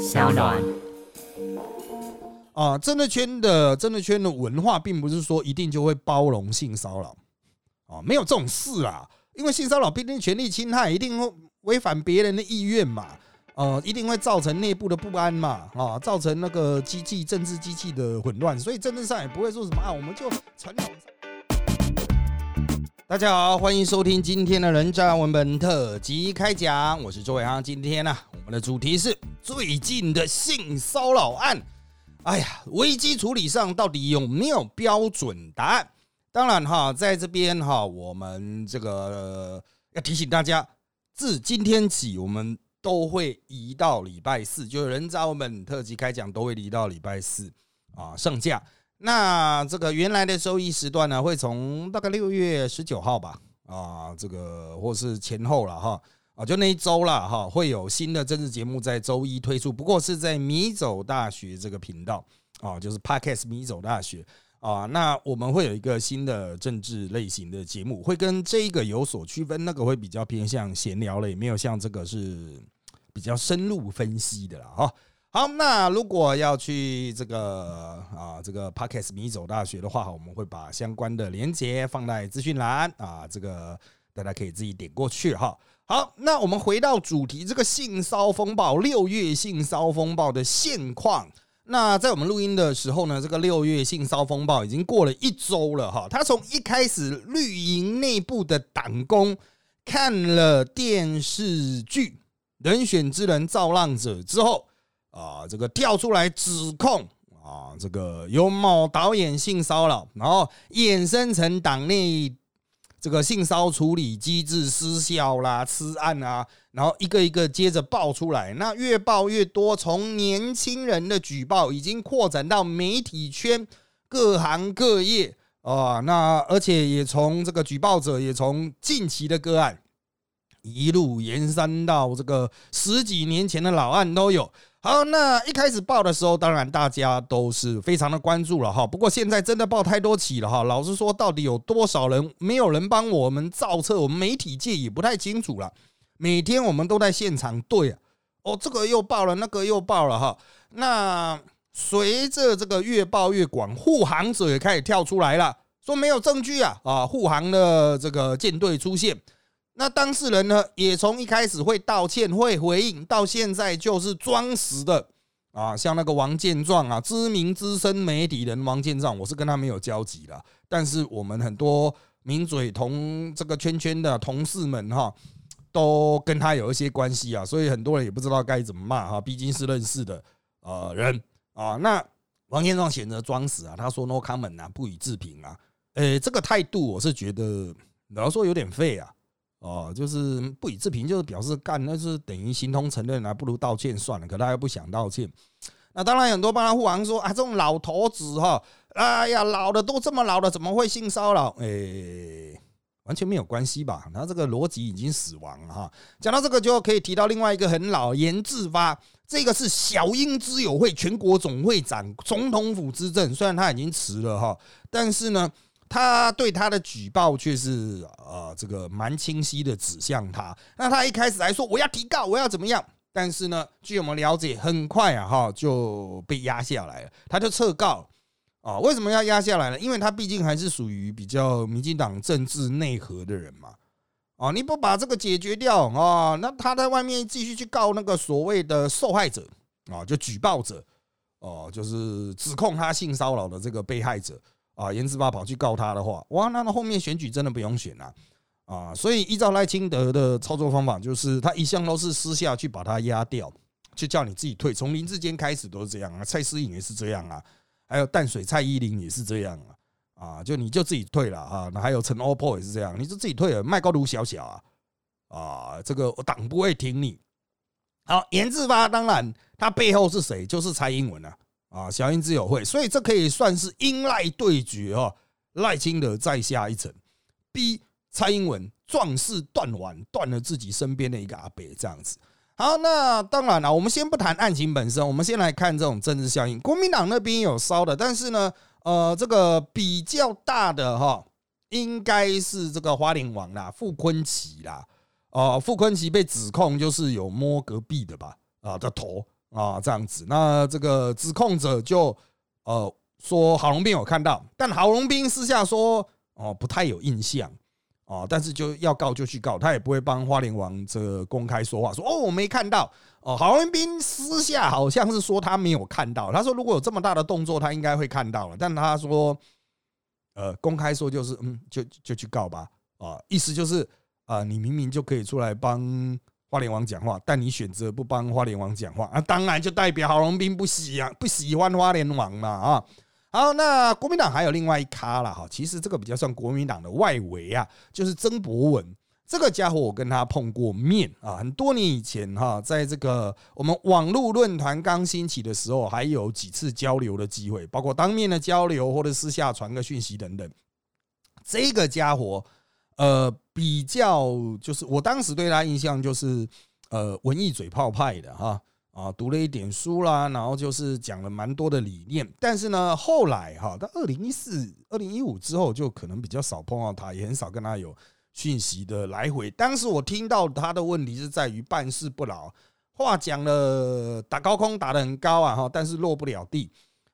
小暖。啊，政治圈的政治圈的文化，并不是说一定就会包容性骚扰啊，没有这种事啦。因为性骚扰毕竟权利侵害，一定会违反别人的意愿嘛，呃，一定会造成内部的不安嘛，啊，造成那个机器政治机器的混乱，所以政治上也不会说什么啊，我们就传统。大家好，欢迎收听今天的人渣文本特辑开讲，我是周伟航。今天呢，我们的主题是最近的性骚扰案。哎呀，危机处理上到底有没有标准答案？当然哈，在这边哈，我们这个要提醒大家，自今天起，我们都会移到礼拜四，就是人渣文本特辑开讲都会移到礼拜四啊上架。那这个原来的周一时段呢，会从大概六月十九号吧啊，这个或是前后了哈。啊，就那一周了哈，会有新的政治节目在周一推出，不过是在米走大学这个频道啊，就是 Podcast 米走大学啊。那我们会有一个新的政治类型的节目，会跟这个有所区分，那个会比较偏向闲聊类，没有像这个是比较深入分析的了哈。好，那如果要去这个啊这个 Podcast 米走大学的话，我们会把相关的连接放在资讯栏啊，这个大家可以自己点过去哈。好，那我们回到主题，这个性骚风暴，六月性骚风暴的现况。那在我们录音的时候呢，这个六月性骚风暴已经过了一周了哈。他从一开始绿营内部的党工看了电视剧《人选之人造浪者》之后啊，这个跳出来指控啊，这个有某导演性骚扰，然后衍生成党内。这个性骚处理机制失效啦，吃案啊，然后一个一个接着爆出来，那越爆越多，从年轻人的举报已经扩展到媒体圈各行各业啊，那而且也从这个举报者也从近期的个案一路延伸到这个十几年前的老案都有。好，那一开始报的时候，当然大家都是非常的关注了哈。不过现在真的报太多起了哈。老实说，到底有多少人没有人帮我们造册？我们媒体界也不太清楚了。每天我们都在现场对啊，哦，这个又报了，那个又报了哈。那随着这个越报越广，护航者也开始跳出来了，说没有证据啊啊，护航的这个舰队出现。那当事人呢，也从一开始会道歉、会回应，到现在就是装死的啊，像那个王建壮啊，知名资深媒体人王建壮，我是跟他没有交集了，但是我们很多名嘴同这个圈圈的同事们哈，都跟他有一些关系啊，所以很多人也不知道该怎么骂哈，毕竟是认识的呃人啊。那王建壮选择装死啊，他说 “no comment” 啊，不予置评啊，诶，这个态度我是觉得，老实说有点废啊。哦，就是不予置评，就是表示干，那是等于形同承认啊，不如道歉算了。可他又不想道歉，那当然很多帮他护航说啊，这种老头子哈，哎呀，老的都这么老了，怎么会性骚扰？哎，完全没有关系吧？他这个逻辑已经死亡了哈。讲到这个，就可以提到另外一个很老严志发，这个是小英之友会全国总会长、总统府之政，虽然他已经辞了哈，但是呢。他对他的举报却是呃，这个蛮清晰的指向他。那他一开始还说我要提告，我要怎么样？但是呢，据我们了解，很快啊哈就被压下来了，他就撤告啊。为什么要压下来呢？因为他毕竟还是属于比较民进党政治内核的人嘛。啊，你不把这个解决掉啊，那他在外面继续去告那个所谓的受害者啊，就举报者哦，就是指控他性骚扰的这个被害者。啊，严志发跑去告他的话，哇，那那后面选举真的不用选了啊！所以依照赖清德的操作方法，就是他一向都是私下去把他压掉，就叫你自己退。从林志坚开始都是这样啊，蔡思颖也是这样啊，还有淡水蔡依林也是这样啊，啊，就你就自己退了啊。那还有陈欧珀也是这样，你就自己退了。麦高卢小小啊，啊，这个党不会挺你。好，严志发当然他背后是谁？就是蔡英文啊。啊，小英之友会，所以这可以算是英赖对决哦。赖清德再下一层，逼蔡英文壮士断腕，断了自己身边的一个阿伯，这样子。好，那当然了，我们先不谈案情本身，我们先来看这种政治效应。国民党那边有烧的，但是呢，呃，这个比较大的哈，应该是这个花莲王啦，傅昆奇啦。哦，傅昆奇被指控就是有摸隔壁的吧，啊的头。啊，这样子。那这个指控者就呃说郝龙斌有看到，但郝龙斌私下说哦不太有印象哦，但是就要告就去告，他也不会帮花莲王这公开说话，说哦我没看到哦。郝龙斌私下好像是说他没有看到，他说如果有这么大的动作，他应该会看到了，但他说呃公开说就是嗯就就去告吧啊，意思就是啊你明明就可以出来帮。花莲王讲话，但你选择不帮花莲王讲话，啊，当然就代表郝龙斌不喜啊，不喜欢花莲王嘛啊。好，那国民党还有另外一咖了哈，其实这个比较算国民党的外围啊，就是曾博文这个家伙，我跟他碰过面啊，很多年以前哈，在这个我们网络论坛刚兴起的时候，还有几次交流的机会，包括当面的交流或者私下传个讯息等等。这个家伙。呃，比较就是我当时对他印象就是，呃，文艺嘴炮派的哈啊，读了一点书啦，然后就是讲了蛮多的理念。但是呢，后来哈，到二零一四、二零一五之后，就可能比较少碰到他，也很少跟他有讯息的来回。当时我听到他的问题是在于办事不牢，话讲了打高空打得很高啊哈，但是落不了地。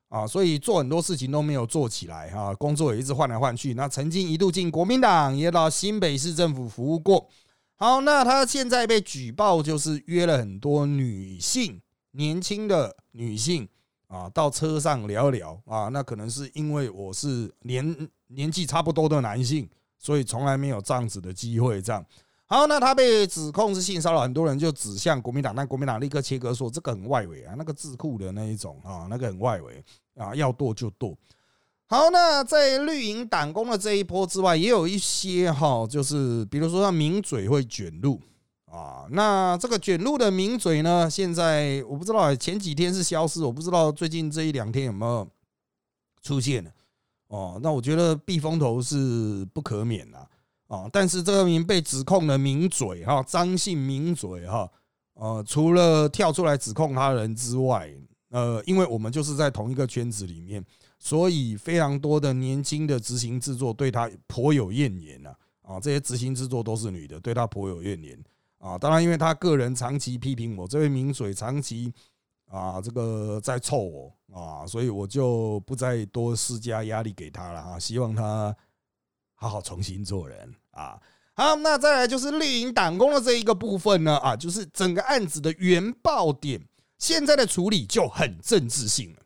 啊，所以做很多事情都没有做起来哈，工作也一直换来换去。那曾经一度进国民党，也到新北市政府服务过。好，那他现在被举报，就是约了很多女性，年轻的女性啊，到车上聊聊啊。那可能是因为我是年年纪差不多的男性，所以从来没有这样子的机会。这样好，那他被指控是性骚扰，很多人就指向国民党，但国民党立刻切割说这个很外围啊，那个智库的那一种啊，那个很外围。啊，要剁就剁。好，那在绿营党工的这一波之外，也有一些哈，就是比如说像名嘴会卷入啊。那这个卷入的名嘴呢，现在我不知道前几天是消失，我不知道最近这一两天有没有出现哦。那我觉得避风头是不可免的。啊但是这个名被指控的名嘴哈，张姓名嘴哈，呃，除了跳出来指控他人之外。呃，因为我们就是在同一个圈子里面，所以非常多的年轻的执行制作对他颇有怨言呐。啊，这些执行制作都是女的，对他颇有怨言啊。当然，因为他个人长期批评我，这位名嘴长期啊，这个在臭我啊，所以我就不再多施加压力给他了啊。希望他好好重新做人啊。好，那再来就是绿营党工的这一个部分呢啊，就是整个案子的原爆点。现在的处理就很政治性了。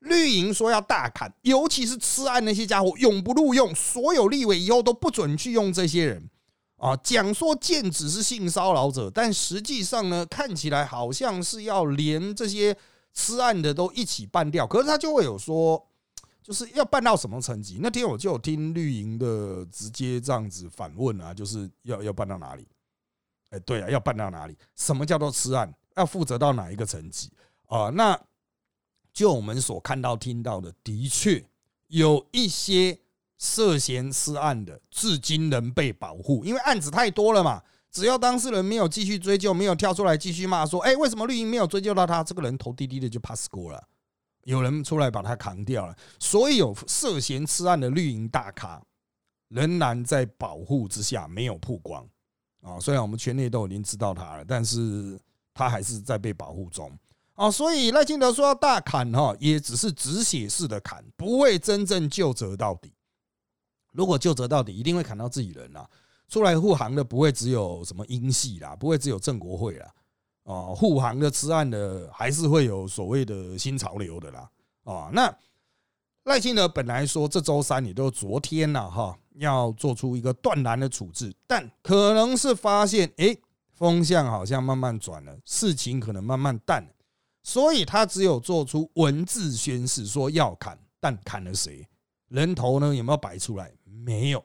绿营说要大砍，尤其是吃案那些家伙，永不录用。所有立委以后都不准去用这些人啊。讲说剑指是性骚扰者，但实际上呢，看起来好像是要连这些吃案的都一起办掉。可是他就会有说，就是要办到什么层级？那天我就有听绿营的直接这样子反问啊，就是要要办到哪里？哎，对啊，要办到哪里？什么叫做吃案？要负责到哪一个层级啊？那就我们所看到、听到的，的确有一些涉嫌私案的，至今仍被保护，因为案子太多了嘛。只要当事人没有继续追究，没有跳出来继续骂说：“哎，为什么绿营没有追究到他？”这个人头低低的就 pass 过了，有人出来把他扛掉了。所有涉嫌吃案的绿营大咖，仍然在保护之下没有曝光啊。虽然我们圈内都已经知道他了，但是。他还是在被保护中啊，所以赖清德说要大砍哈，也只是止血式的砍，不会真正救责到底。如果救责到底，一定会砍到自己人啦。出来护航的不会只有什么英系啦，不会只有郑国会啦，啊，护航的吃案的还是会有所谓的新潮流的啦。啊，那赖清德本来说这周三，也都昨天了哈，要做出一个断然的处置，但可能是发现哎。风向好像慢慢转了，事情可能慢慢淡了，所以他只有做出文字宣誓，说要砍，但砍了谁？人头呢？有没有摆出来？没有。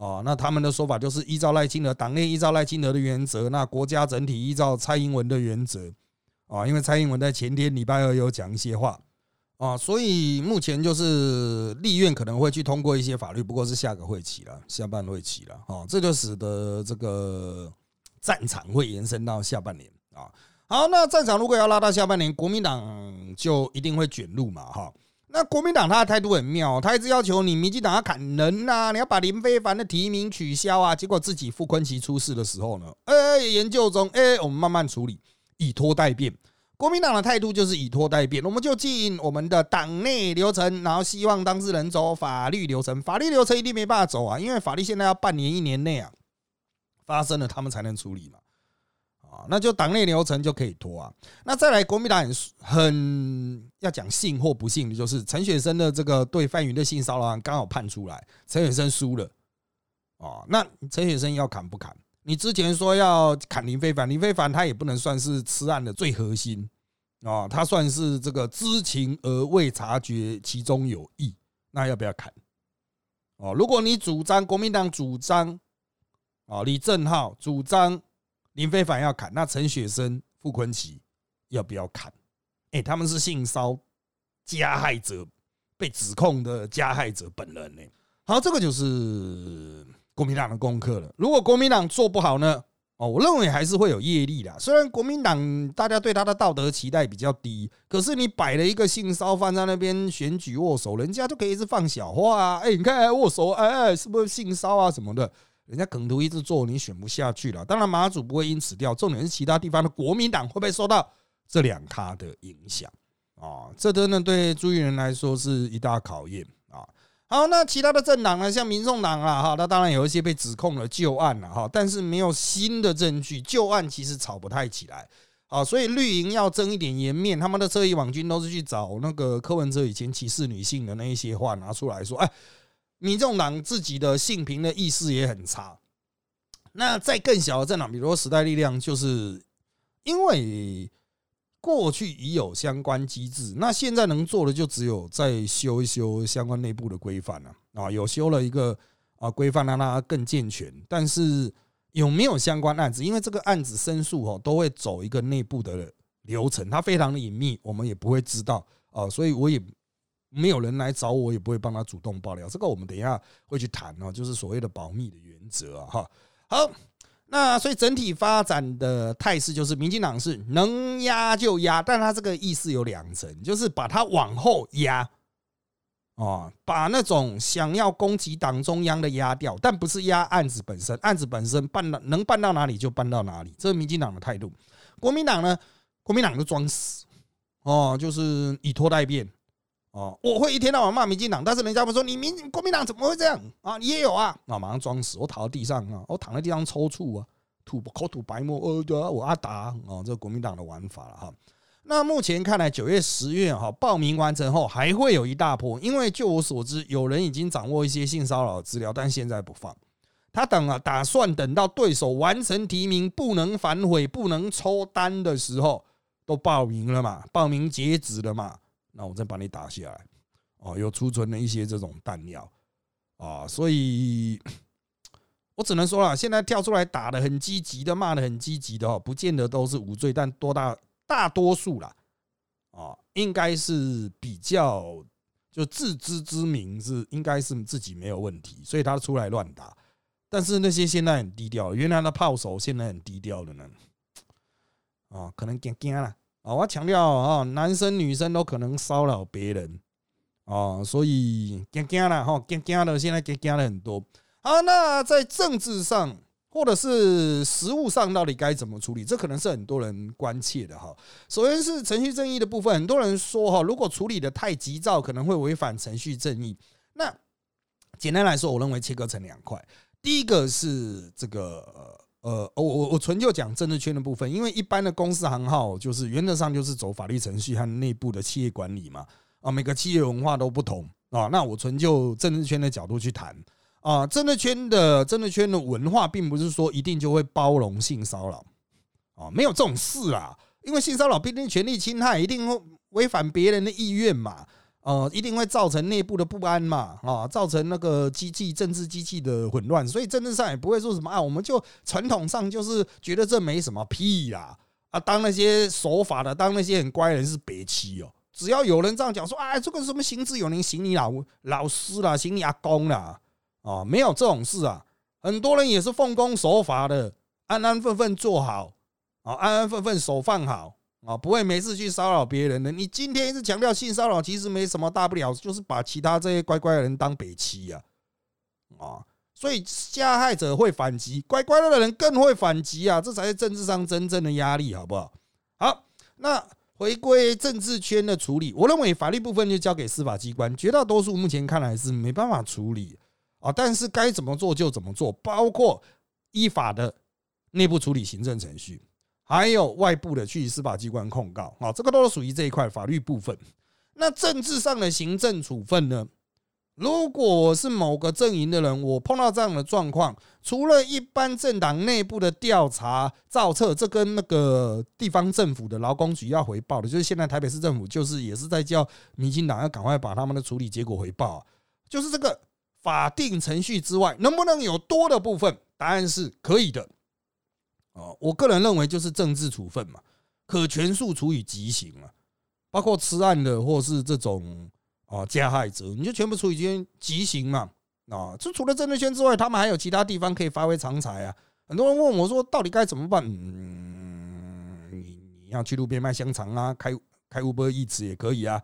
哦，那他们的说法就是依照赖清德党内依照赖清德的原则，那国家整体依照蔡英文的原则。啊，因为蔡英文在前天礼拜二有讲一些话啊，所以目前就是立院可能会去通过一些法律，不过是下个会期了，下半会期了。啊，这就使得这个。战场会延伸到下半年啊，好，那战场如果要拉到下半年，国民党就一定会卷入嘛，哈。那国民党他的态度很妙，他一直要求你民进党要砍人呐，你要把林非凡的提名取消啊。结果自己傅昆奇出事的时候呢，哎，研究中，哎，我们慢慢处理，以拖待变。国民党的态度就是以拖代变，我们就进我们的党内流程，然后希望当事人走法律流程。法律流程一定没办法走啊，因为法律现在要半年、一年内啊发生了，他们才能处理嘛。那就党内流程就可以拖啊。那再来，国民党很要讲信或不信的，就是陈雪生的这个对范云的性骚扰案刚好判出来，陈雪生输了。哦，那陈雪生要砍不砍？你之前说要砍林非凡，林非凡他也不能算是此案的最核心啊，他算是这个知情而未察觉其中有意，那要不要砍？哦，如果你主张国民党主张，哦，李正浩主张林非凡要砍，那陈雪生、傅坤奇要不要砍？哎，他们是性骚加害者，被指控的加害者本人呢？好，这个就是。国民党的功课了。如果国民党做不好呢？哦，我认为还是会有业力的。虽然国民党大家对他的道德期待比较低，可是你摆了一个性骚犯在那边选举握手，人家就可以一直放小话啊。哎，你看握手，哎哎，是不是性骚啊什么的？人家梗图一直做，你选不下去了。当然马祖不会因此掉，重点是其他地方的国民党会不会受到这两咖的影响啊？这真的对朱立伦来说是一大考验啊。好，那其他的政党呢？像民众党啊，哈，那当然有一些被指控了旧案了，哈，但是没有新的证据，旧案其实炒不太起来，啊，所以绿营要争一点颜面，他们的侧翼网军都是去找那个柯文哲以前歧视女性的那一些话拿出来说，哎，民众党自己的性平的意识也很差。那在更小的政党，比如说时代力量，就是因为。过去已有相关机制，那现在能做的就只有再修一修相关内部的规范了啊，有修了一个啊规范让它更健全，但是有没有相关案子？因为这个案子申诉哦都会走一个内部的流程，它非常的隐秘，我们也不会知道啊，所以我也没有人来找我，也不会帮他主动爆料。这个我们等一下会去谈哦，就是所谓的保密的原则啊，哈，好。那所以整体发展的态势就是，民进党是能压就压，但他这个意思有两层，就是把它往后压，哦，把那种想要攻击党中央的压掉，但不是压案子本身，案子本身办到能办到哪里就办到哪里，这是民进党的态度。国民党呢，国民党就装死，哦，就是以拖代变。哦，我会一天到晚骂民进党，但是人家不说你民国民党怎么会这样啊？你也有啊？那马上装死，我躺在地上啊，我躺在地上抽搐啊，吐口吐白沫，呃，对啊，我阿达哦，这国民党的玩法了哈。那目前看来，九月、十月哈报名完成后还会有一大波，因为就我所知，有人已经掌握一些性骚扰资料，但现在不放，他等啊，打算等到对手完成提名，不能反悔、不能抽单的时候，都报名了嘛，报名截止了嘛。那我再把你打下来，哦，有储存了一些这种弹药啊，所以我只能说了，现在跳出来打的很积极的，骂的很积极的哦，不见得都是无罪，但多大大多数啦，啊，应该是比较就自知之明是应该是自己没有问题，所以他出来乱打。但是那些现在很低调，原来的炮手现在很低调的呢，啊，可能惊惊了。啊，我强调啊，男生女生都可能骚扰别人啊，所以惊惊了哈，惊惊了，现在惊惊了很多。好，那在政治上或者是实务上，到底该怎么处理？这可能是很多人关切的哈。首先是程序正义的部分，很多人说哈，如果处理的太急躁，可能会违反程序正义。那简单来说，我认为切割成两块，第一个是这个。呃，我我我纯就讲政治圈的部分，因为一般的公司行号就是原则上就是走法律程序和内部的企业管理嘛，啊，每个企业文化都不同啊。那我纯就政治圈的角度去谈啊，政治圈的政治圈的文化，并不是说一定就会包容性骚扰啊，没有这种事啊，因为性骚扰毕竟权利侵害，一定会违反别人的意愿嘛。呃，一定会造成内部的不安嘛，啊，造成那个机器政治机器的混乱，所以政治上也不会说什么啊，我们就传统上就是觉得这没什么屁啦，啊，当那些守法的，当那些很乖人是别欺哦，只要有人这样讲说，哎，这个什么行之有灵，行你老老师啦，行你阿公啦，啊，没有这种事啊，很多人也是奉公守法的，安安分分做好，啊，安安分分守放好。啊，不会没事去骚扰别人的。你今天一直强调性骚扰，其实没什么大不了，就是把其他这些乖乖的人当北欺呀。啊，所以加害者会反击，乖乖的人更会反击啊，这才是政治上真正的压力，好不好？好，那回归政治圈的处理，我认为法律部分就交给司法机关，绝大多数目前看来是没办法处理啊。但是该怎么做就怎么做，包括依法的内部处理行政程序，还有外部的去司法机关控告啊，这个都是属于这一块法律部分。那政治上的行政处分呢？如果我是某个阵营的人，我碰到这样的状况，除了一般政党内部的调查造册，这跟那个地方政府的劳工局要回报的，就是现在台北市政府就是也是在叫民进党要赶快把他们的处理结果回报，就是这个法定程序之外，能不能有多的部分？答案是可以的。哦，我个人认为就是政治处分嘛，可全数处以极刑啊，包括吃案的或是这种。啊，加害者你就全部处以极刑嘛？啊，就除了政治圈之外，他们还有其他地方可以发挥长才啊。很多人问我说，到底该怎么办？嗯，你你要去路边卖香肠啊，开开乌波义子也可以啊。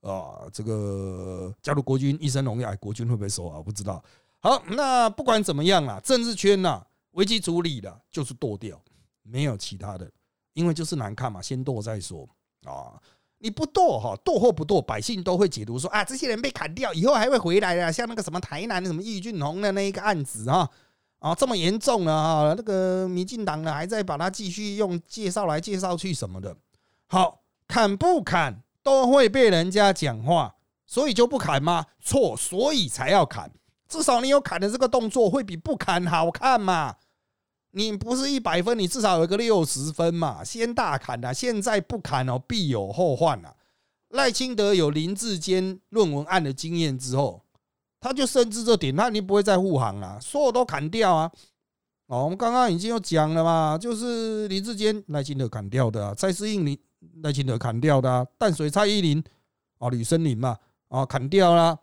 啊，这个加入国军一生荣耀，国军会不会收啊？不知道。好，那不管怎么样啦，政治圈呐，危机处理的就是剁掉，没有其他的，因为就是难看嘛，先剁再说啊。你不剁哈，剁或不剁，百姓都会解读说啊，这些人被砍掉以后还会回来的，像那个什么台南什么易俊宏的那一个案子啊，啊这么严重了哈，那个民进党呢还在把它继续用介绍来介绍去什么的，好砍不砍都会被人家讲话，所以就不砍吗？错，所以才要砍，至少你有砍的这个动作会比不砍好看嘛。你不是一百分，你至少有个六十分嘛？先大砍啊，现在不砍哦，必有后患啊。赖清德有林志坚论文案的经验之后，他就深知这点，他你不会再护航了，所有都砍掉啊。哦，我们刚刚已经有讲了嘛，就是林志坚赖清德砍掉的，蔡思应林赖清德砍掉的，淡水蔡依林啊吕森林嘛啊砍掉了，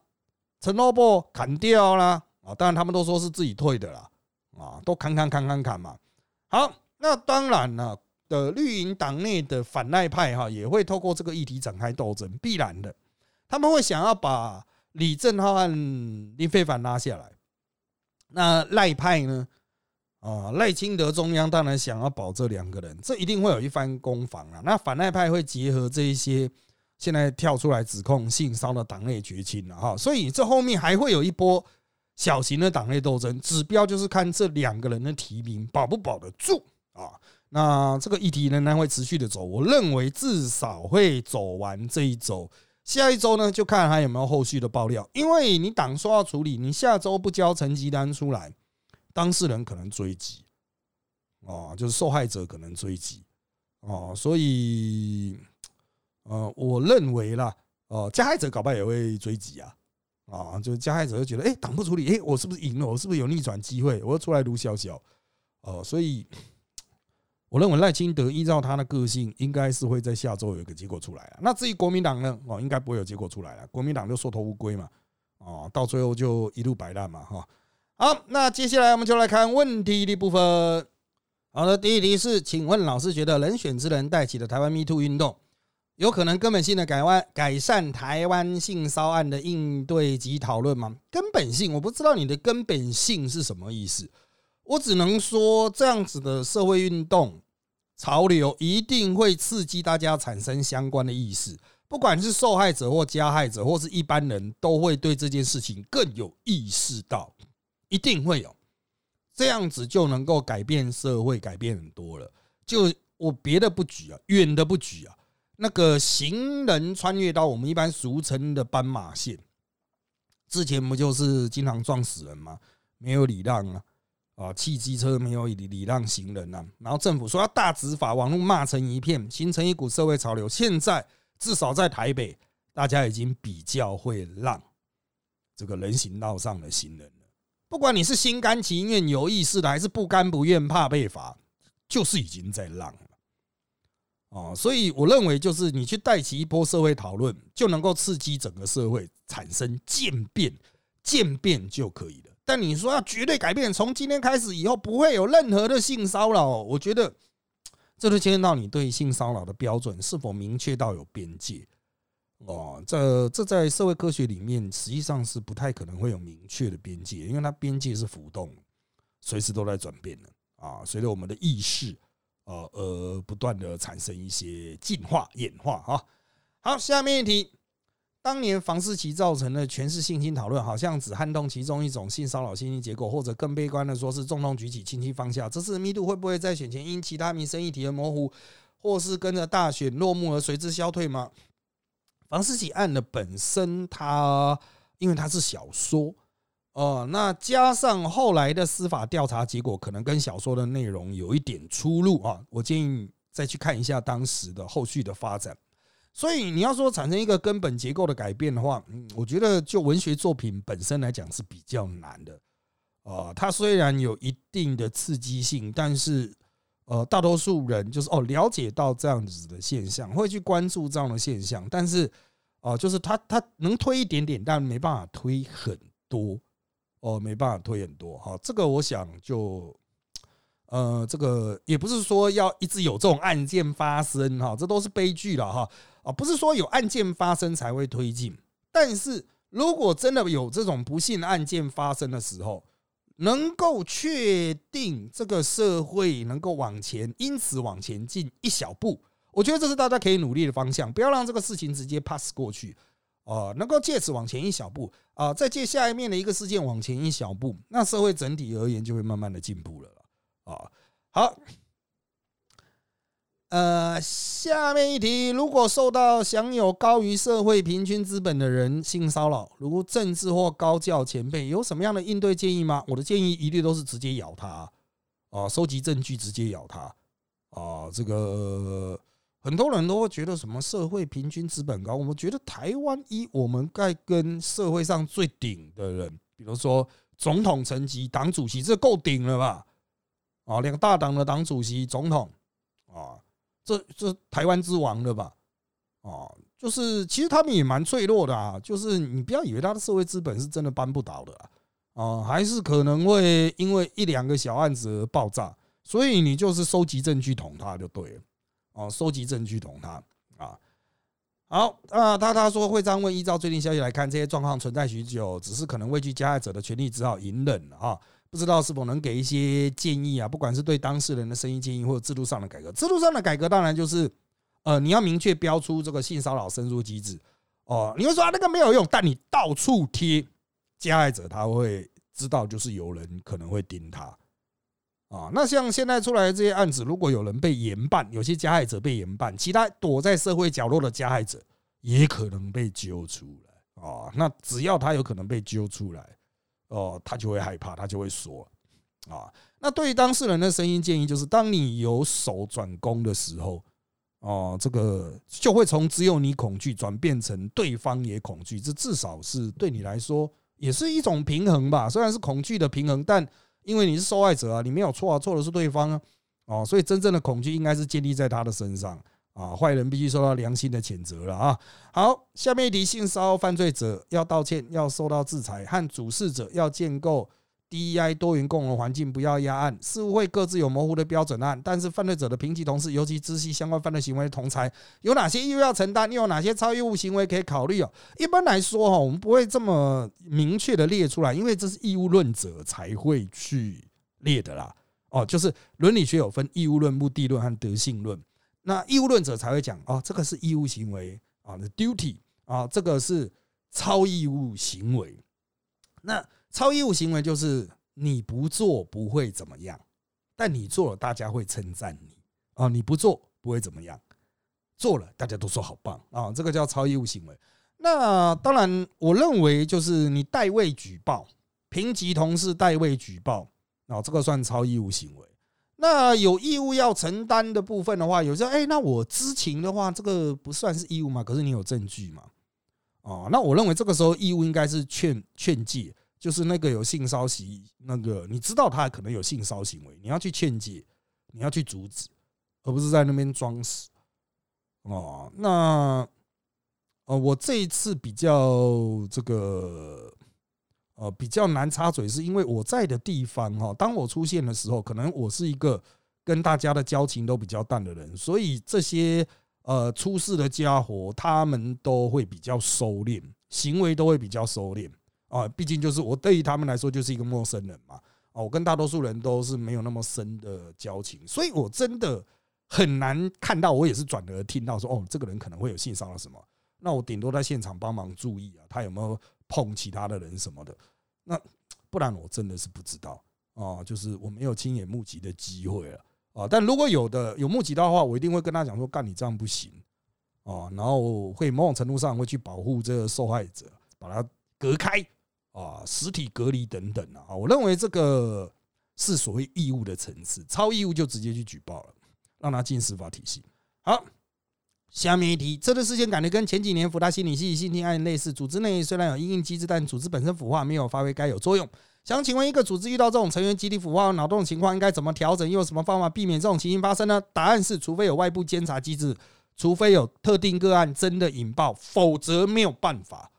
陈罗波砍掉了啊，当然他们都说是自己退的啦。啊，都砍砍砍砍砍嘛！好，那当然了，的绿营党内的反赖派哈，也会透过这个议题展开斗争，必然的，他们会想要把李正浩和林非凡拉下来。那赖派呢？啊，赖清德中央当然想要保这两个人，这一定会有一番攻防啊。那反赖派会结合这一些现在跳出来指控性骚的党内绝亲了哈，所以这后面还会有一波。小型的党内斗争，指标就是看这两个人的提名保不保得住啊。那这个议题仍然会持续的走，我认为至少会走完这一周，下一周呢就看还有没有后续的爆料。因为你党说要处理，你下周不交成绩单出来，当事人可能追击，哦，就是受害者可能追击，哦，所以，呃，我认为啦，哦，加害者搞不好也会追击啊。啊，就是加害者就觉得，哎，党不处理，哎，我是不是赢了？我是不是有逆转机会？我要出来撸小小，哦，所以我认为赖清德依照他的个性，应该是会在下周有一个结果出来了。那至于国民党呢？哦，应该不会有结果出来了。国民党就缩头乌龟嘛，哦，到最后就一路摆烂嘛，哈。好，那接下来我们就来看问题的部分。好的，第一题是，请问老师觉得人选之人带起的台湾 Me Too 运动？有可能根本性的改弯改善台湾性骚案的应对及讨论吗？根本性，我不知道你的根本性是什么意思。我只能说，这样子的社会运动潮流一定会刺激大家产生相关的意识，不管是受害者或加害者，或是一般人都会对这件事情更有意识到，一定会有这样子就能够改变社会，改变很多了。就我别的不举啊，远的不举啊。那个行人穿越到我们一般俗称的斑马线，之前不就是经常撞死人吗？没有礼让啊，啊，汽机车没有礼礼让行人啊，然后政府说要大执法，网络骂成一片，形成一股社会潮流。现在至少在台北，大家已经比较会让这个人行道上的行人了。不管你是心甘情愿、有意识的，还是不甘不愿、怕被罚，就是已经在让。哦，所以我认为，就是你去带起一波社会讨论，就能够刺激整个社会产生渐变，渐变就可以了。但你说要绝对改变，从今天开始以后不会有任何的性骚扰，我觉得这都牵涉到你对性骚扰的标准是否明确到有边界。哦，这这在社会科学里面实际上是不太可能会有明确的边界，因为它边界是浮动，随时都在转变的啊。随着我们的意识。呃而不断的产生一些进化演化啊。好，下面一题。当年房思琪造成的全是性侵讨论，好像只撼动其中一种性骚扰性侵结构，或者更悲观的说是重痛举起，轻轻放下。这次密度会不会在选前因其他民生议题而模糊，或是跟着大选落幕而随之消退吗？房思琪案的本身，它因为它是小说，哦，那加上后来的司法调查结果，可能跟小说的内容有一点出入啊。我建议再去看一下当时的后续的发展。所以你要说产生一个根本结构的改变的话，我觉得就文学作品本身来讲是比较难的，呃，它虽然有一定的刺激性，但是呃，大多数人就是哦了解到这样子的现象，会去关注这样的现象，但是哦，就是他他能推一点点，但没办法推很多，哦，没办法推很多，哈，这个我想就。呃，这个也不是说要一直有这种案件发生哈，这都是悲剧了哈啊，不是说有案件发生才会推进，但是如果真的有这种不幸案件发生的时候，能够确定这个社会能够往前，因此往前进一小步，我觉得这是大家可以努力的方向，不要让这个事情直接 pass 过去啊，能够借此往前一小步啊，再借下一面的一个事件往前一小步，那社会整体而言就会慢慢的进步了。啊，好，呃，下面一题，如果受到享有高于社会平均资本的人性骚扰，如政治或高教前辈，有什么样的应对建议吗？我的建议一律都是直接咬他，啊，收集证据直接咬他，啊，这个很多人都会觉得什么社会平均资本高，我们觉得台湾一我们该跟社会上最顶的人，比如说总统层级、党主席，这够顶了吧？啊，两个大党的党主席、总统，啊，这这台湾之王了吧？啊，就是其实他们也蛮脆弱的啊，就是你不要以为他的社会资本是真的搬不倒的啊，还是可能会因为一两个小案子而爆炸，所以你就是收集证据捅他就对了，哦，收集证据捅他啊。好啊，他他说会这样问，依照最近消息来看，这些状况存在许久，只是可能畏惧加害者的权利，只好隐忍了啊。不知道是否能给一些建议啊？不管是对当事人的声音建议，或者制度上的改革。制度上的改革当然就是，呃，你要明确标出这个性骚扰申诉机制。哦，你会说啊，那个没有用，但你到处贴加害者，他会知道就是有人可能会盯他。啊，那像现在出来的这些案子，如果有人被严办，有些加害者被严办，其他躲在社会角落的加害者也可能被揪出来。啊，那只要他有可能被揪出来。哦，他就会害怕，他就会说啊。那对于当事人的声音建议，就是当你有手转攻的时候，哦，这个就会从只有你恐惧转变成对方也恐惧，这至少是对你来说也是一种平衡吧。虽然是恐惧的平衡，但因为你是受害者啊，你没有错啊，错的是对方啊。哦，所以真正的恐惧应该是建立在他的身上。啊，坏人必须受到良心的谴责了啊！好，下面一题：性骚扰犯罪者要道歉，要受到制裁，和主事者要建构 DEI 多元共融环境，不要压案，似乎会各自有模糊的标准案。但是犯罪者的评级同事，尤其知悉相关犯罪行为的同才，有哪些义务要承担？又有哪些超义务行为可以考虑哦？一般来说哈，我们不会这么明确的列出来，因为这是义务论者才会去列的啦。哦，就是伦理学有分义务论、目的论和德性论。那义务论者才会讲哦，这个是义务行为啊，the duty 啊，这个是超义务行为。那超义务行为就是你不做不会怎么样，但你做了大家会称赞你啊，你不做不会怎么样，做了大家都说好棒啊，这个叫超义务行为。那当然，我认为就是你代位举报，评级同事代位举报啊，这个算超义务行为。那有义务要承担的部分的话，有时候哎，那我知情的话，这个不算是义务嘛？可是你有证据嘛？哦，那我认为这个时候义务应该是劝劝诫，就是那个有性骚扰，那个你知道他可能有性骚行为，你要去劝解，你要去阻止，而不是在那边装死。哦，那呃，我这一次比较这个。呃，比较难插嘴，是因为我在的地方哈，当我出现的时候，可能我是一个跟大家的交情都比较淡的人，所以这些呃出事的家伙，他们都会比较收敛，行为都会比较收敛啊。毕竟就是我对于他们来说就是一个陌生人嘛，哦，我跟大多数人都是没有那么深的交情，所以我真的很难看到。我也是转而听到说，哦，这个人可能会有性骚扰什么，那我顶多在现场帮忙注意啊，他有没有碰其他的人什么的。那不然我真的是不知道啊，就是我没有亲眼目击的机会了啊。但如果有的有目击到的话，我一定会跟他讲说，干你这样不行啊，然后会某种程度上会去保护这个受害者，把他隔开。啊，实体隔离等等啊，我认为这个是所谓义务的层次，超义务就直接去举报了，让他进司法体系。好，下面一题，这个事件感觉跟前几年福大心理系性侵案类似，组织内虽然有应应机制，但组织本身腐化没有发挥该有作用。想请问，一个组织遇到这种成员集体腐化、脑洞情况，应该怎么调整？又有什么方法避免这种情形发生呢？答案是，除非有外部监察机制，除非有特定个案真的引爆，否则没有办法。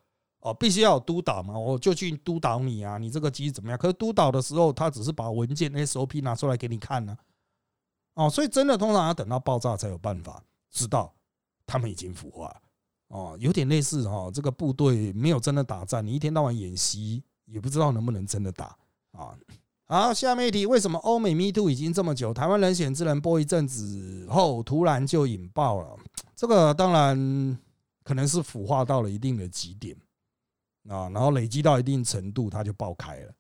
哦，必须要有督导嘛，我就去督导你啊，你这个机怎么样？可是督导的时候，他只是把文件 SOP 拿出来给你看呢。哦，所以真的通常要等到爆炸才有办法知道他们已经腐化。哦，有点类似哈，这个部队没有真的打战，你一天到晚演习，也不知道能不能真的打啊。好，下面一题，为什么欧美 Me Too 已经这么久，台湾人选之人播一阵子后，突然就引爆了？这个当然可能是腐化到了一定的极点。啊，然后累积到一定程度，它就爆开了。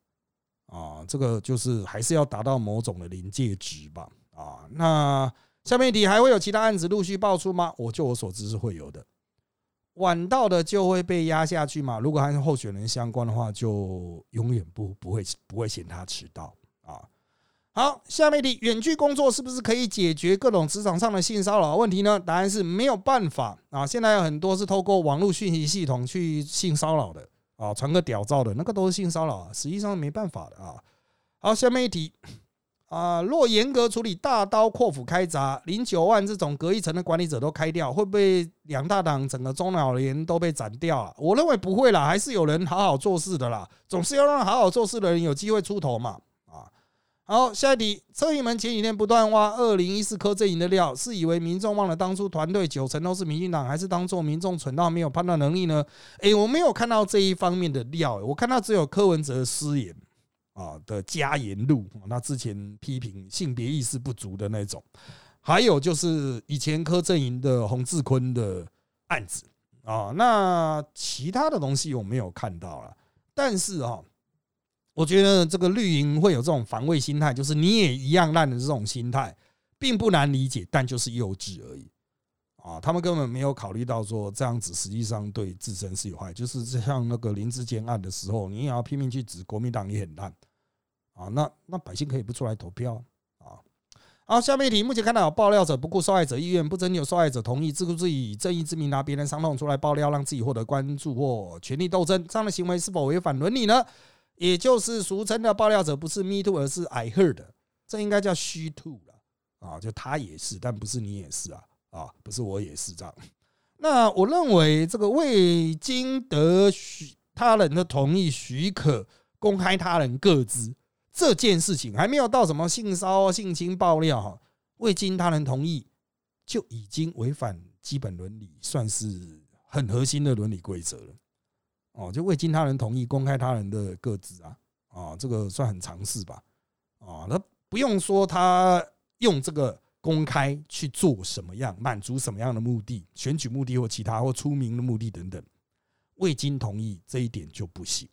啊，这个就是还是要达到某种的临界值吧。啊，那下面一题还会有其他案子陆续爆出吗？我就我所知是会有的。晚到的就会被压下去嘛？如果还是候选人相关的话，就永远不不会不会嫌他迟到啊。好，下面的远距工作是不是可以解决各种职场上的性骚扰问题呢？答案是没有办法啊。现在有很多是透过网络讯息系统去性骚扰的啊，传个屌照的那个都是性骚扰，实际上没办法的啊。好，下面一题啊，若严格处理，大刀阔斧开闸，零九万这种隔一层的管理者都开掉，会不会两大党整个中老年都被斩掉啊？我认为不会啦，还是有人好好做事的啦，总是要让好好做事的人有机会出头嘛。好，下一题，车银门前几天不断挖二零一四柯阵营的料，是以为民众忘了当初团队九成都是民进党，还是当做民众蠢到没有判断能力呢？诶，我没有看到这一方面的料，我看到只有柯文哲的私言啊的加言录，那之前批评性别意识不足的那种，还有就是以前柯阵营的洪志坤的案子啊，那其他的东西我没有看到了，但是哈。我觉得这个绿营会有这种防卫心态，就是你也一样烂的这种心态，并不难理解，但就是幼稚而已啊！他们根本没有考虑到说这样子实际上对自身是有害，就是像那个林志坚案的时候，你也要拼命去指国民党也很烂啊！那那百姓可以不出来投票啊？好，下面一题，目前看到有爆料者不顾受害者意愿，不征求受害者同意，自顾自以正义之名拿别人伤痛出来爆料，让自己获得关注或权力斗争，这样的行为是否违反伦理呢？也就是俗称的爆料者，不是 me too，而是 I heard，这应该叫 she too 了啊，就他也是，但不是你也是啊啊，不是我也是这样。那我认为这个未经得许他人的同意许可公开他人个资这件事情，还没有到什么性骚性侵爆料哈，未经他人同意就已经违反基本伦理，算是很核心的伦理规则了。哦，就未经他人同意公开他人的个资啊，啊，这个算很常识吧？啊，那不用说他用这个公开去做什么样，满足什么样的目的，选举目的或其他或出名的目的等等，未经同意这一点就不行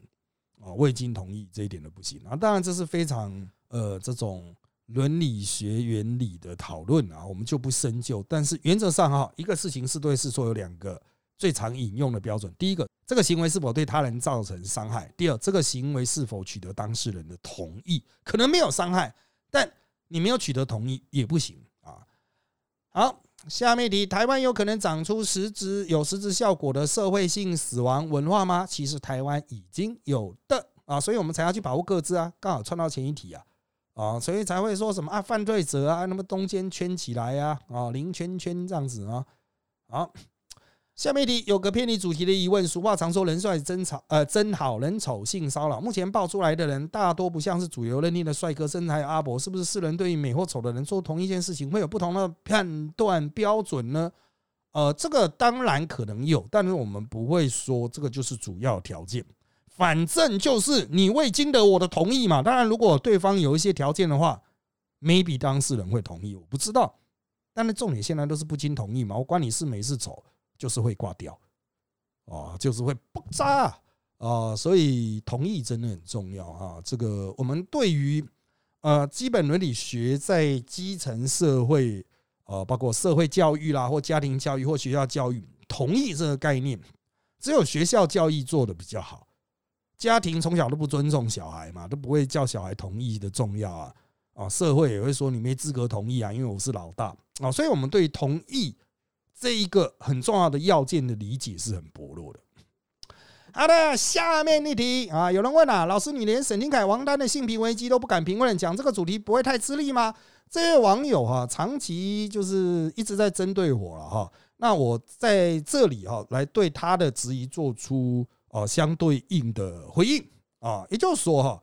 啊，未经同意这一点都不行啊。当然这是非常呃这种伦理学原理的讨论啊，我们就不深究。但是原则上哈，一个事情是对是错有两个。最常引用的标准，第一个，这个行为是否对他人造成伤害；第二，这个行为是否取得当事人的同意。可能没有伤害，但你没有取得同意也不行啊。好，下面一题：台湾有可能长出实质有实质效果的社会性死亡文化吗？其实台湾已经有的啊，所以我们才要去保护各自啊。刚好串到前一题啊啊，所以才会说什么啊，犯罪者啊，那么中间圈起来呀啊，零圈圈这样子啊，好。下面一题有个偏离主题的疑问。俗话常说“人帅真吵”，呃，真好人丑性骚扰。目前爆出来的人大多不像是主流认定的帅哥身材阿伯，是不是世人对于美或丑的人做同一件事情会有不同的判断标准呢？呃，这个当然可能有，但是我们不会说这个就是主要条件。反正就是你未经得我的同意嘛。当然，如果对方有一些条件的话，maybe 当事人会同意，我不知道。但是重点现在都是不经同意嘛，我管你是美是丑，就是会挂掉，哦，就是会爆炸啊！所以同意真的很重要啊。这个我们对于呃基本伦理学在基层社会，呃，包括社会教育啦，或家庭教育或学校教育，同意这个概念，只有学校教育做的比较好。家庭从小都不尊重小孩嘛，都不会叫小孩同意的重要啊。啊，社会也会说你没资格同意啊，因为我是老大啊，所以我们对同意这一个很重要的要件的理解是很薄弱的。好的，下面一题啊，有人问啊，老师，你连沈清凯、王丹的性平危机都不敢评论，讲这个主题不会太吃力吗？这位网友哈，长期就是一直在针对我了哈，那我在这里哈，来对他的质疑做出呃相对应的回应啊，也就是说哈。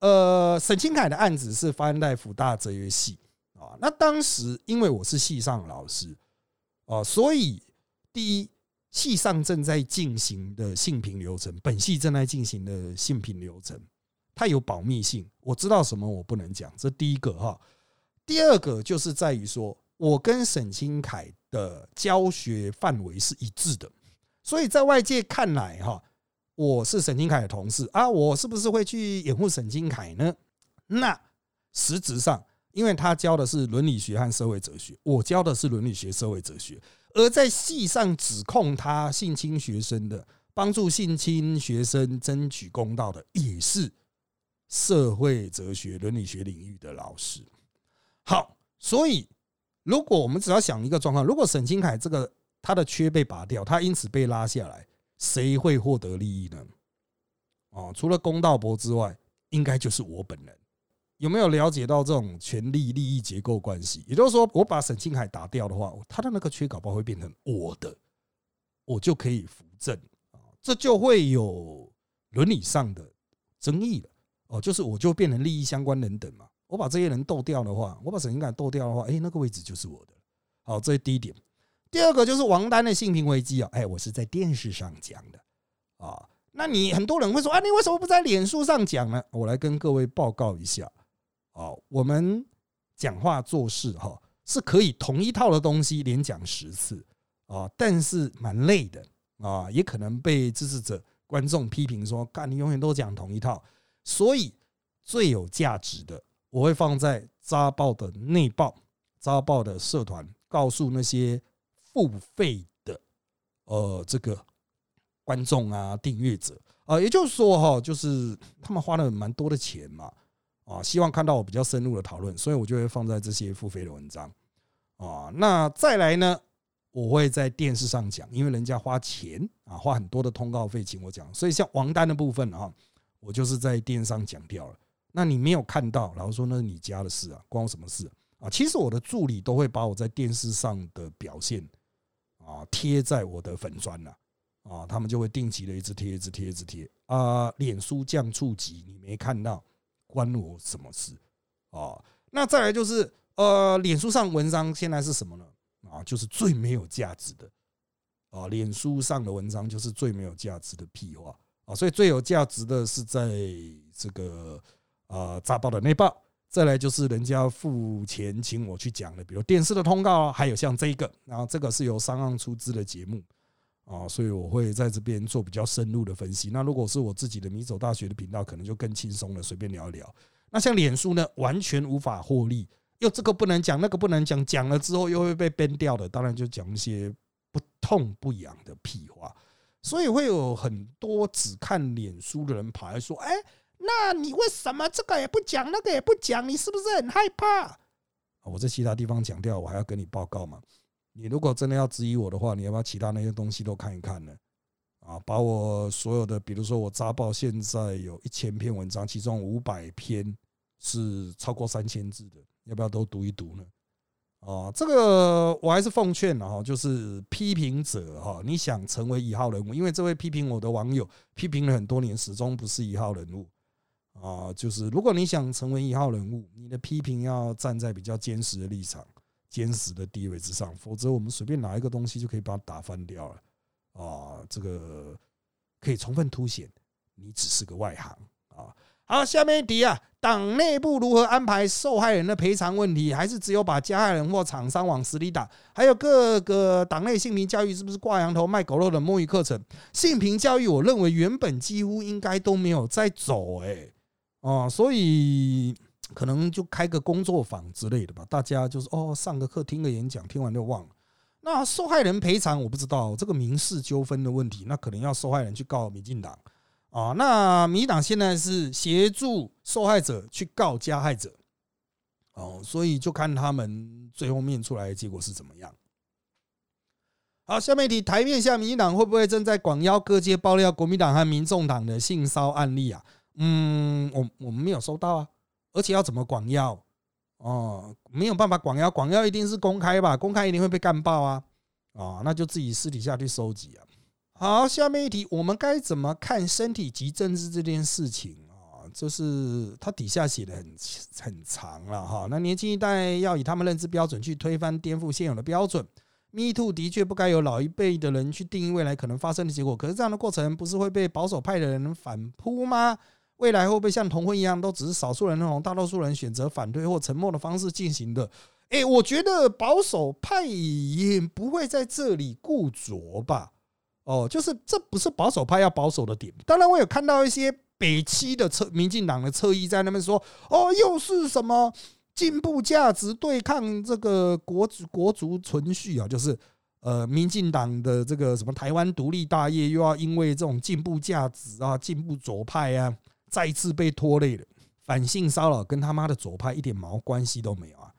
呃，沈清凯的案子是发生在福大哲学系啊。那当时因为我是系上老师啊，所以第一，系上正在进行的性评流程，本系正在进行的性评流程，它有保密性，我知道什么我不能讲，这第一个哈。第二个就是在于说，我跟沈清凯的教学范围是一致的，所以在外界看来哈。我是沈清凯的同事啊，我是不是会去掩护沈清凯呢？那实质上，因为他教的是伦理学和社会哲学，我教的是伦理学、社会哲学，而在系上指控他性侵学生的、帮助性侵学生争取公道的，也是社会哲学、伦理学领域的老师。好，所以如果我们只要想一个状况，如果沈清凯这个他的缺被拔掉，他因此被拉下来。谁会获得利益呢？哦，除了公道伯之外，应该就是我本人。有没有了解到这种权力利益结构关系？也就是说，我把沈庆海打掉的话，他的那个缺稿包会变成我的，我就可以扶正啊，这就会有伦理上的争议了。哦，就是我就变成利益相关人等嘛。我把这些人斗掉的话，我把沈清凯斗掉的话，哎，那个位置就是我的。好，这是第一点。第二个就是王丹的性平危机啊，哎，我是在电视上讲的啊。那你很多人会说啊，你为什么不在脸书上讲呢？我来跟各位报告一下哦，我们讲话做事哈是可以同一套的东西连讲十次啊，但是蛮累的啊，也可能被支持者、观众批评说，干你永远都讲同一套。所以最有价值的，我会放在扎报的内报、扎报的社团，告诉那些。付费的呃，这个观众啊，订阅者啊，也就是说哈，就是他们花了蛮多的钱嘛，啊，希望看到我比较深入的讨论，所以我就会放在这些付费的文章啊。那再来呢，我会在电视上讲，因为人家花钱啊，花很多的通告费请我讲，所以像王丹的部分啊，我就是在电视上讲掉了。那你没有看到，然后说那是你家的事啊，关我什么事啊？其实我的助理都会把我在电视上的表现。啊，贴在我的粉砖了啊，他们就会定期的一直贴，一直贴，一直贴啊。脸书降触及，你没看到，关我什么事啊？那再来就是呃，脸书上文章现在是什么呢？啊，就是最没有价值的啊，脸书上的文章就是最没有价值的屁话啊，所以最有价值的是在这个啊，炸爆的那报。再来就是人家付钱请我去讲的，比如电视的通告啊，还有像这个，然后这个是由商岸出资的节目啊，所以我会在这边做比较深入的分析。那如果是我自己的米走大学的频道，可能就更轻松了，随便聊一聊。那像脸书呢，完全无法获利，又这个不能讲，那个不能讲，讲了之后又会被编掉的，当然就讲一些不痛不痒的屁话，所以会有很多只看脸书的人跑来说，哎。那你为什么这个也不讲，那个也不讲？你是不是很害怕？我在其他地方讲掉，我还要跟你报告吗？你如果真的要质疑我的话，你要不要其他那些东西都看一看呢？啊，把我所有的，比如说我扎报现在有一千篇文章，其中五百篇是超过三千字的，要不要都读一读呢？啊，这个我还是奉劝了哈，就是批评者哈，你想成为一号人物，因为这位批评我的网友批评了很多年，始终不是一号人物。啊，就是如果你想成为一号人物，你的批评要站在比较坚实的立场、坚实的地位之上，否则我们随便拿一个东西就可以把它打翻掉了。啊，这个可以充分凸显你只是个外行啊。好，下面一题啊，党内部如何安排受害人的赔偿问题？还是只有把加害人或厂商往死里打？还有各个党内性平教育是不是挂羊头卖狗肉的摸鱼课程？性平教育，我认为原本几乎应该都没有在走，哎，啊，所以。可能就开个工作坊之类的吧，大家就是哦，上个课听个演讲，听完就忘了。那受害人赔偿我不知道，这个民事纠纷的问题，那可能要受害人去告民进党啊。那民党现在是协助受害者去告加害者哦，所以就看他们最后面出来的结果是怎么样。好，下面题，台面下民进党会不会正在广邀各界爆料国民党和民众党的性骚案例啊？嗯，我我们没有收到啊。而且要怎么广邀？哦，没有办法广邀，广邀一定是公开吧？公开一定会被干爆啊！啊，那就自己私底下去收集啊。好，下面一题，我们该怎么看身体及政治这件事情啊？就是他底下写的很很长了哈。那年轻一代要以他们认知标准去推翻、颠覆现有的标准。Me Too 的确不该由老一辈的人去定义未来可能发生的结果。可是这样的过程不是会被保守派的人反扑吗？未来会不会像同婚一样，都只是少数人那种，大多数人选择反对或沉默的方式进行的？哎，我觉得保守派也不会在这里固着吧？哦，就是这不是保守派要保守的点。当然，我有看到一些北七的侧民进党的侧翼在那边说：“哦，又是什么进步价值对抗这个国国族存续啊？”就是呃，民进党的这个什么台湾独立大业，又要因为这种进步价值啊，进步左派啊。再次被拖累了，反性骚扰跟他妈的左派一点毛关系都没有啊！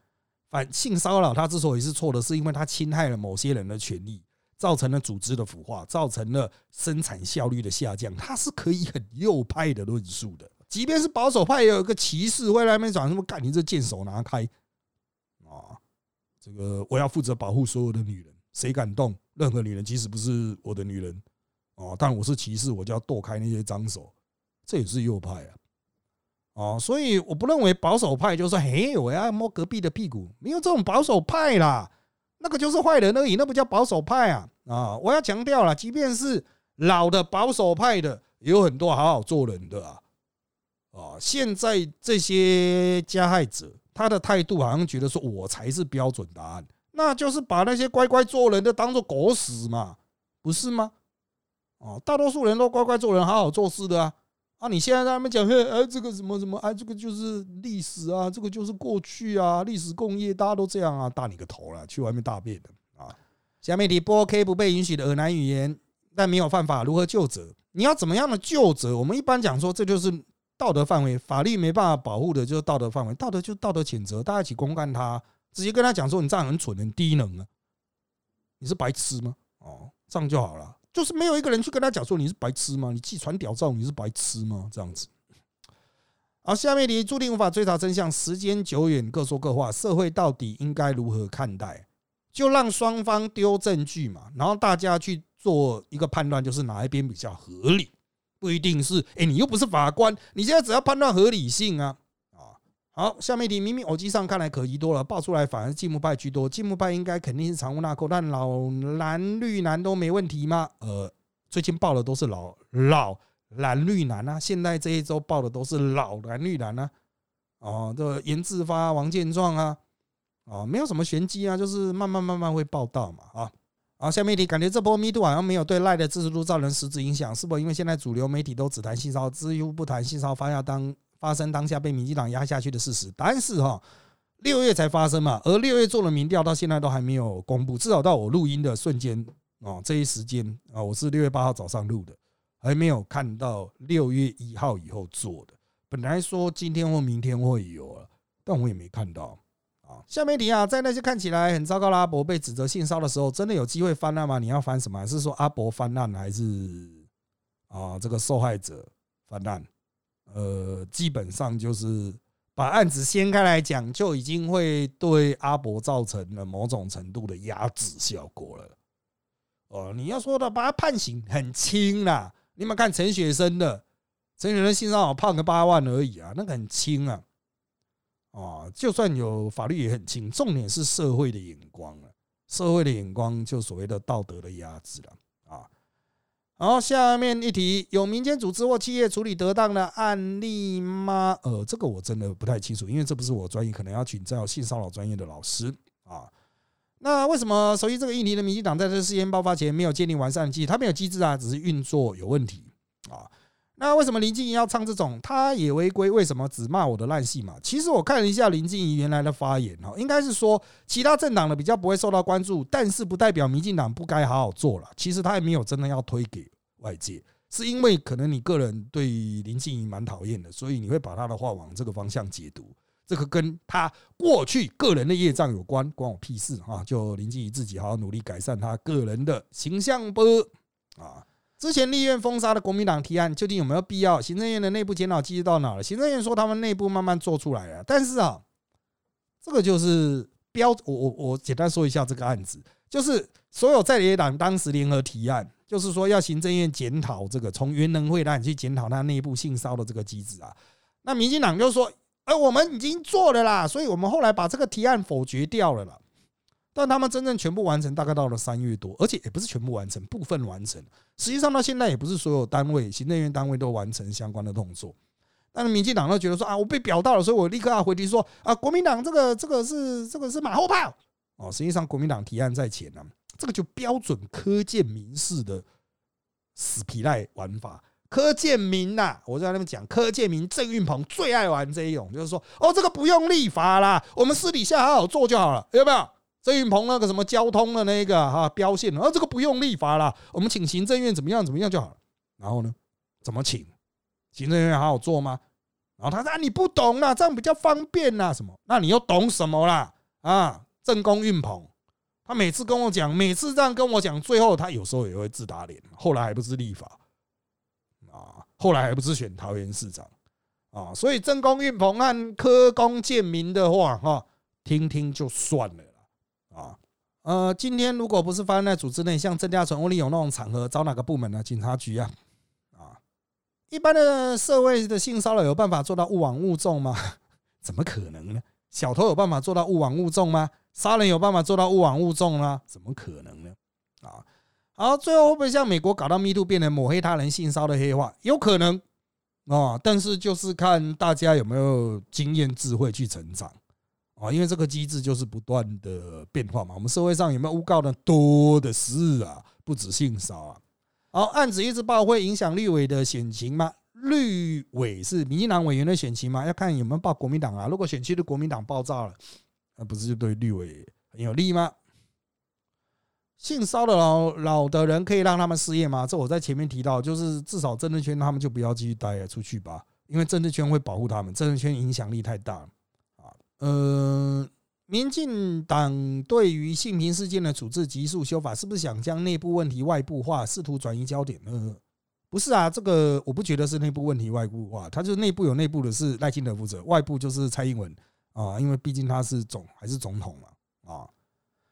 反性骚扰他之所以是错的，是因为他侵害了某些人的权利，造成了组织的腐化，造成了生产效率的下降。他是可以很右派的论述的，即便是保守派也有一个歧视，会来那边讲什么“干你这贱手拿开”啊！这个我要负责保护所有的女人，谁敢动任何女人，即使不是我的女人哦，但我是歧视，我就要剁开那些脏手。这也是右派啊，哦，所以我不认为保守派就说，嘿，我要摸隔壁的屁股，没有这种保守派啦，那个就是坏人而已，那不叫保守派啊啊！我要强调了，即便是老的保守派的，也有很多好好做人的啊啊！现在这些加害者，他的态度好像觉得说我才是标准答案，那就是把那些乖乖做人的当做狗屎嘛，不是吗？哦，大多数人都乖乖做人，好好做事的啊。啊！你现在在那边讲，嘿，哎，这个什么什么，哎，这个就是历史啊，这个就是过去啊，历史工业大家都这样啊，大你个头了，去外面大便的啊！下面题不 OK，不被允许的俄南语言，但没有犯法，如何就责？你要怎么样的就责？我们一般讲说，这就是道德范围，法律没办法保护的，就是道德范围，道德就道德谴责，大家一起公干他，直接跟他讲说，你这样很蠢，很低能啊，你是白痴吗？哦，这样就好了。就是没有一个人去跟他讲说你是白痴吗？你寄传屌照你是白痴吗？这样子。好，下面你注定无法追查真相，时间久远各说各话，社会到底应该如何看待？就让双方丢证据嘛，然后大家去做一个判断，就是哪一边比较合理，不一定是哎，你又不是法官，你现在只要判断合理性啊。好，下面一题，明明耳机上看来可疑多了，爆出来反而进步派居多。进步派应该肯定是藏污纳垢，但老蓝绿蓝都没问题吗？呃，最近爆的都是老老蓝绿蓝啊，现在这一周爆的都是老蓝绿蓝啊。哦，这严志发、王建壮啊，哦，没有什么玄机啊，就是慢慢慢慢会报道嘛。啊，好，下面一题，感觉这波密度好像没有对赖的支持度造成实质影响，是否因为现在主流媒体都只谈性骚扰，只乎不谈性骚扰，发要当？发生当下被民进党压下去的事实，答案是哈，六月才发生嘛，而六月做了民调，到现在都还没有公布，至少到我录音的瞬间哦，这一时间啊，我是六月八号早上录的，还没有看到六月一号以后做的。本来说今天或明天会有啊，但我也没看到啊。下面题啊，在那些看起来很糟糕的阿伯被指责性骚的时候，真的有机会翻案吗？你要翻什么？是说阿伯翻案，还是啊这个受害者翻案？呃，基本上就是把案子掀开来讲，就已经会对阿伯造成了某种程度的压制效果了。哦，你要说的把他判刑很轻啦，你们看陈雪生的，陈雪生性骚扰判个八万而已啊，那个很轻啊。哦，就算有法律也很轻，重点是社会的眼光了，社会的眼光就所谓的道德的压制了。然后下面一题，有民间组织或企业处理得当的案例吗？呃，这个我真的不太清楚，因为这不是我专业，可能要请教性骚扰专业的老师啊。那为什么熟悉这个议题的民进党在这事件爆发前没有建立完善的机制？他没有机制啊，只是运作有问题啊。那为什么林静怡要唱这种？他也违规，为什么只骂我的烂戏嘛？其实我看了一下林静怡原来的发言哈，应该是说其他政党的比较不会受到关注，但是不代表民进党不该好好做了。其实他也没有真的要推给外界，是因为可能你个人对林静怡蛮讨厌的，所以你会把他的话往这个方向解读。这个跟他过去个人的业障有关，关我屁事啊！就林静怡自己好好努力改善他个人的形象不啊。之前立院封杀的国民党提案，究竟有没有必要？行政院的内部检讨机制到哪了？行政院说他们内部慢慢做出来了，但是啊，这个就是标我我我简单说一下这个案子，就是所有在野党当时联合提案，就是说要行政院检讨这个从原能会案去检讨他内部性骚的这个机制啊。那民进党就说，哎，我们已经做了啦，所以我们后来把这个提案否决掉了啦。但他们真正全部完成，大概到了三月多，而且也不是全部完成，部分完成。实际上到现在也不是所有单位、行政院单位都完成相关的动作。但是民进党都觉得说啊，我被表到了，所以我立刻要回题说啊，国民党这个这个是这个是马后炮哦。实际上国民党提案在前呢，这个就标准柯建民式的死皮赖玩法。柯建民呐，我在那边讲，柯建民、郑运鹏最爱玩这一种，就是说哦，这个不用立法啦，我们私底下好好做就好了，有没有？郑云鹏那个什么交通的那个哈标线，啊这个不用立法了，我们请行政院怎么样怎么样就好了。然后呢，怎么请？行政院好好做吗？然后他说啊你不懂啦，这样比较方便啦，什么？那你又懂什么啦？啊，正宫运鹏，他每次跟我讲，每次这样跟我讲，最后他有时候也会自打脸。后来还不是立法啊，后来还不是选桃园市长啊，所以郑公运鹏和科公建民的话哈，听听就算了。呃，今天如果不是发生在组织内，像郑家纯、欧丽勇那种场合，找哪个部门呢？警察局啊，啊，一般的社会的性骚扰有办法做到勿往勿纵吗？怎么可能呢？小偷有办法做到勿往勿纵吗？杀人有办法做到勿往勿纵吗？怎么可能呢？啊，好，最后会不会像美国搞到 Me Too 变成抹黑他人性骚的黑化？有可能啊，但是就是看大家有没有经验智慧去成长。啊，因为这个机制就是不断的变化嘛。我们社会上有没有诬告的多的是啊，不止性骚啊。好，案子一直报会影响绿委的选情吗？绿委是民进党委员的选情吗？要看有没有报国民党啊。如果选区的国民党爆炸了，那不是就对绿委很有利吗？性骚的老老的人可以让他们失业吗？这我在前面提到，就是至少政治圈他们就不要继续待了，出去吧。因为政治圈会保护他们，政治圈影响力太大。呃，民进党对于性平事件的处置急速修法，是不是想将内部问题外部化，试图转移焦点呢？不是啊，这个我不觉得是内部问题外部化，他就内部有内部的是赖清德负责，外部就是蔡英文啊，因为毕竟他是总还是总统嘛啊。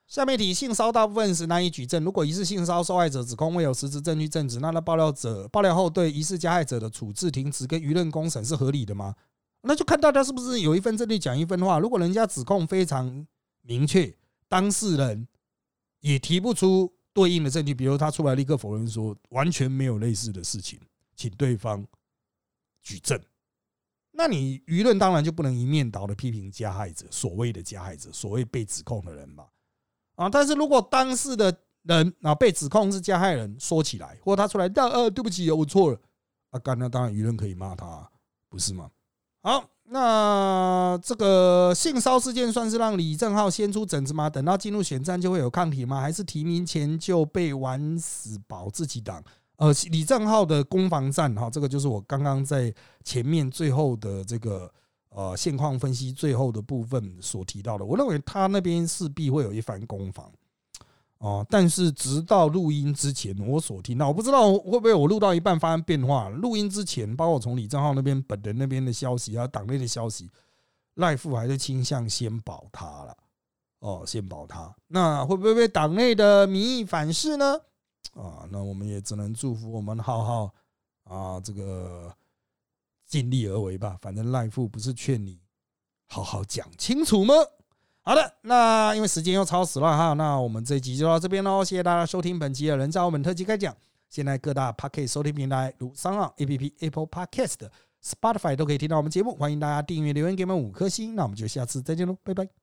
下面提性骚大部分是难以举证，如果疑似性骚受害者指控未有实质证据证实，那那爆料者爆料后对疑似加害者的处置停止跟舆论公审是合理的吗？那就看大家是不是有一份证据讲一份话。如果人家指控非常明确，当事人也提不出对应的证据，比如他出来立刻否认说完全没有类似的事情，请对方举证，那你舆论当然就不能一面倒的批评加害者，所谓的加害者，所谓被指控的人吧？啊，但是如果当事的人啊被指控是加害人，说起来，或他出来，呃，对不起，我错了，啊，那当然舆论可以骂他，不是吗？好，那这个性骚事件算是让李正浩先出疹子吗？等到进入选战就会有抗体吗？还是提名前就被玩死保自己党？呃，李正浩的攻防战哈，这个就是我刚刚在前面最后的这个呃现况分析最后的部分所提到的。我认为他那边势必会有一番攻防。哦，但是直到录音之前，我所听到，我不知道会不会我录到一半发生变化。录音之前，包括从李正浩那边本人那边的消息啊，党内的消息，赖富还是倾向先保他了。哦，先保他，那会不会被党内的民意反噬呢？啊，那我们也只能祝福我们浩浩啊，这个尽力而为吧。反正赖富不是劝你好好讲清楚吗？好的，那因为时间又超时了哈，那我们这一集就到这边喽，谢谢大家收听本期的人造文特辑开讲。现在各大 Podcast 收听平台如商岸 APP、Apple Podcast、Spotify 都可以听到我们节目，欢迎大家订阅、留言给我们五颗星。那我们就下次再见喽，拜拜。